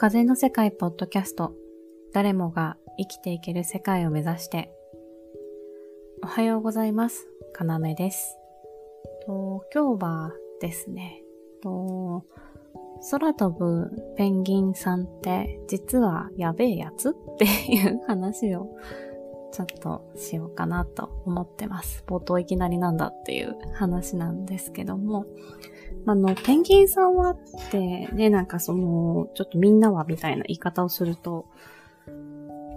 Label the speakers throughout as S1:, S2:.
S1: 風の世界ポッドキャスト。誰もが生きていける世界を目指して。おはようございます。かなめです。と今日はですねと空飛ぶペンギンさんって実はやべえやつっていう話をちょっとしようかなと思ってます。冒頭いきなりなんだっていう話なんですけども、あの、ペンギンさんはって、ね、なんかその、ちょっとみんなはみたいな言い方をすると、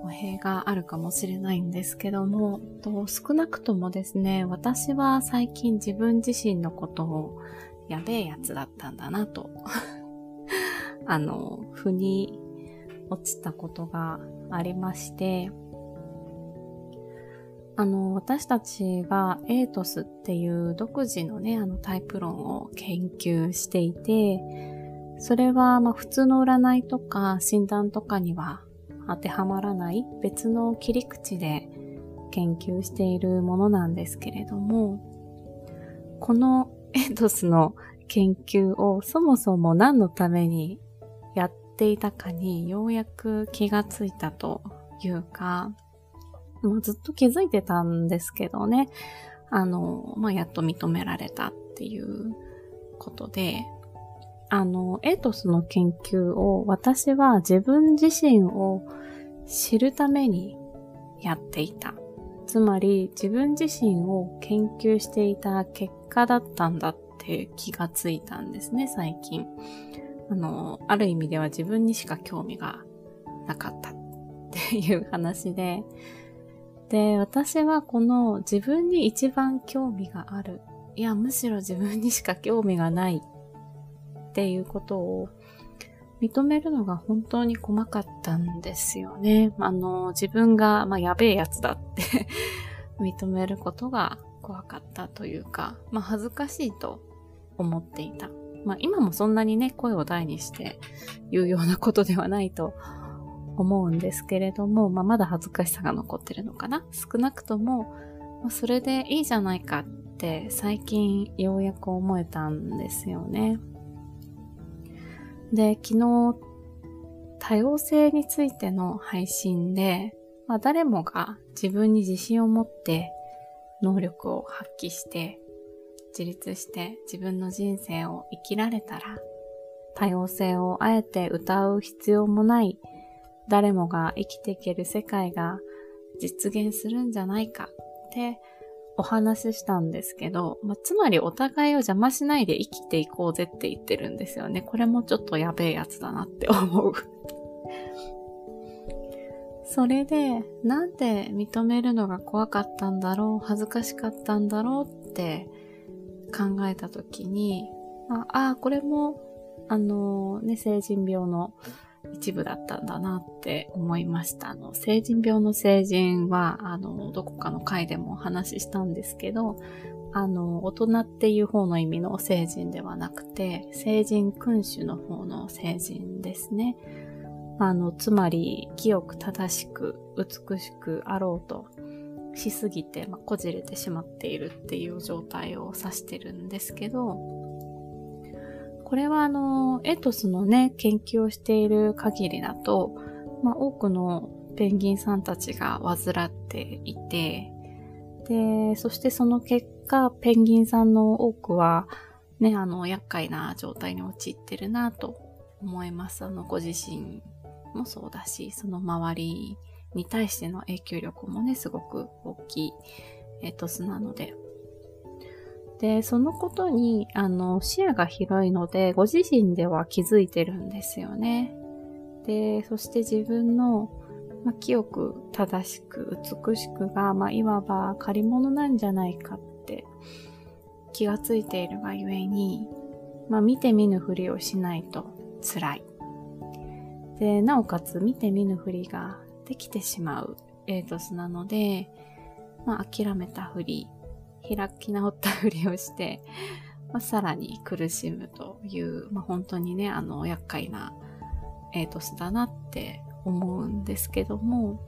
S1: 語弊があるかもしれないんですけども、と少なくともですね、私は最近自分自身のことをやべえやつだったんだなと、あの、腑に落ちたことがありまして、あの、私たちはエイトスっていう独自のね、あのタイプ論を研究していて、それはまあ普通の占いとか診断とかには当てはまらない別の切り口で研究しているものなんですけれども、このエイトスの研究をそもそも何のためにやっていたかにようやく気がついたというか、もうずっと気づいてたんですけどね。あの、まあ、やっと認められたっていうことで、あの、エイトスの研究を私は自分自身を知るためにやっていた。つまり自分自身を研究していた結果だったんだって気がついたんですね、最近。あの、ある意味では自分にしか興味がなかったっていう話で、で、私はこの自分に一番興味がある。いや、むしろ自分にしか興味がないっていうことを認めるのが本当に細かったんですよね。あの、自分が、まあ、やべえやつだって 認めることが怖かったというか、まあ、恥ずかしいと思っていた。まあ、今もそんなにね、声を大にして言うようなことではないと思うんですけれども、まあ、まだ恥ずかしさが残ってるのかな少なくとも、まあ、それでいいじゃないかって最近ようやく思えたんですよね。で、昨日、多様性についての配信で、まあ、誰もが自分に自信を持って能力を発揮して自立して自分の人生を生きられたら多様性をあえて歌う必要もない誰もが生きていける世界が実現するんじゃないかってお話ししたんですけど、まあ、つまりお互いを邪魔しないで生きていこうぜって言ってるんですよね。これもちょっとやべえやつだなって思う それで、なんで認めるのが怖かったんだろう、恥ずかしかったんだろうって考えたときに、ああ、これも、あのね、成人病の一部だったんだなって思いました。あの、成人病の成人は、あの、どこかの回でもお話ししたんですけど、あの、大人っていう方の意味の成人ではなくて、成人君主の方の成人ですね。あの、つまり、清く正しく美しくあろうとしすぎて、まあ、こじれてしまっているっていう状態を指してるんですけど、これはあの、エトスのね、研究をしている限りだと、まあ、多くのペンギンさんたちが患っていて、で、そしてその結果、ペンギンさんの多くは、ね、あの、厄介な状態に陥ってるなと思います。あの、ご自身もそうだし、その周りに対しての影響力もね、すごく大きいエトスなので、で、そのことに、あの、視野が広いので、ご自身では気づいてるんですよね。で、そして自分の、まあ、清く正しく美しくが、ま、いわば借り物なんじゃないかって気がついているがゆえに、ま、見て見ぬふりをしないと辛い。で、なおかつ見て見ぬふりができてしまうエイトスなので、まあ、諦めたふり開き直ったふりをして、まあ、さらに苦しむという、まあ、本当にね、あの、厄介なエイトスだなって思うんですけども、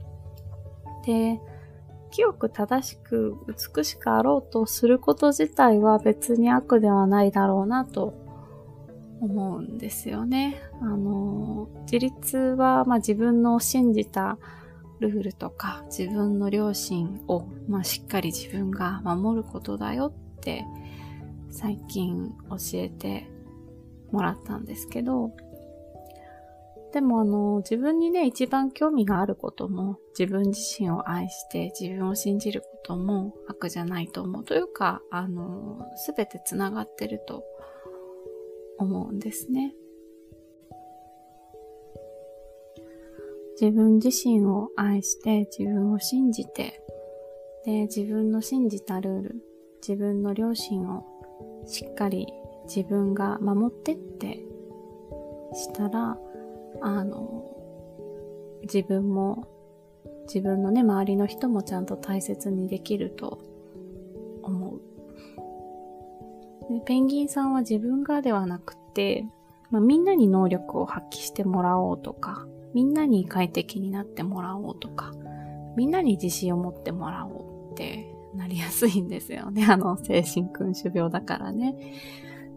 S1: で、清く正しく美しくあろうとすること自体は別に悪ではないだろうなと思うんですよね。あの、自立は、まあ、自分の信じたルールとか自分の良心を、まあ、しっかり自分が守ることだよって最近教えてもらったんですけど、でもあの、自分にね、一番興味があることも、自分自身を愛して自分を信じることも悪じゃないと思うというか、あの、すべて繋がってると思うんですね。自分自身を愛して自分を信じて、で、自分の信じたルール、自分の良心をしっかり自分が守ってってしたら、あの、自分も、自分のね、周りの人もちゃんと大切にできると思う。でペンギンさんは自分がではなくて、まあ、みんなに能力を発揮してもらおうとか、みんなに快適になってもらおうとか、みんなに自信を持ってもらおうってなりやすいんですよね。あの、精神君主病だからね。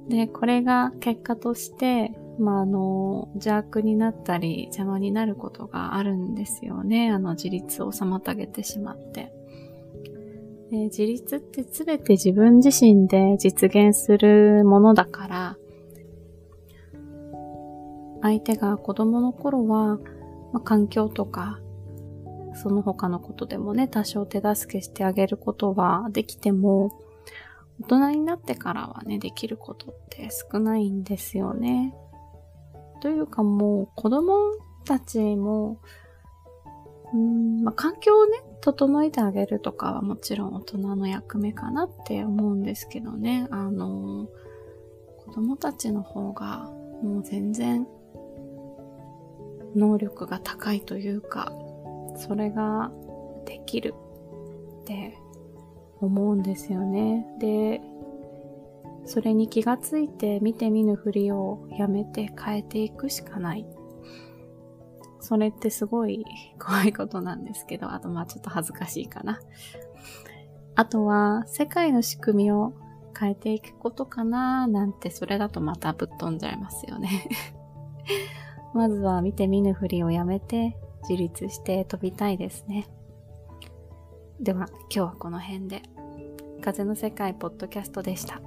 S1: で、これが結果として、まあ、あの、邪悪になったり邪魔になることがあるんですよね。あの、自立を妨げてしまって。で自立って全て自分自身で実現するものだから、相手が子供の頃は、まあ、環境とか、その他のことでもね、多少手助けしてあげることはできても、大人になってからはね、できることって少ないんですよね。というかもう、子供たちも、うんまあ、環境をね、整えてあげるとかはもちろん大人の役目かなって思うんですけどね。あの、子供たちの方がもう全然能力が高いというか、それができるって思うんですよね。で、それに気がついて見て見ぬふりをやめて変えていくしかない。それってすごい怖いことなんですけど、あとまあちょっと恥ずかしいかな。あとは世界の仕組みを変えていくことかななんてそれだとまたぶっ飛んじゃいますよねまずは見て見ぬふりをやめて自立して飛びたいですね。では今日はこの辺で。風の世界ポッドキャストでした。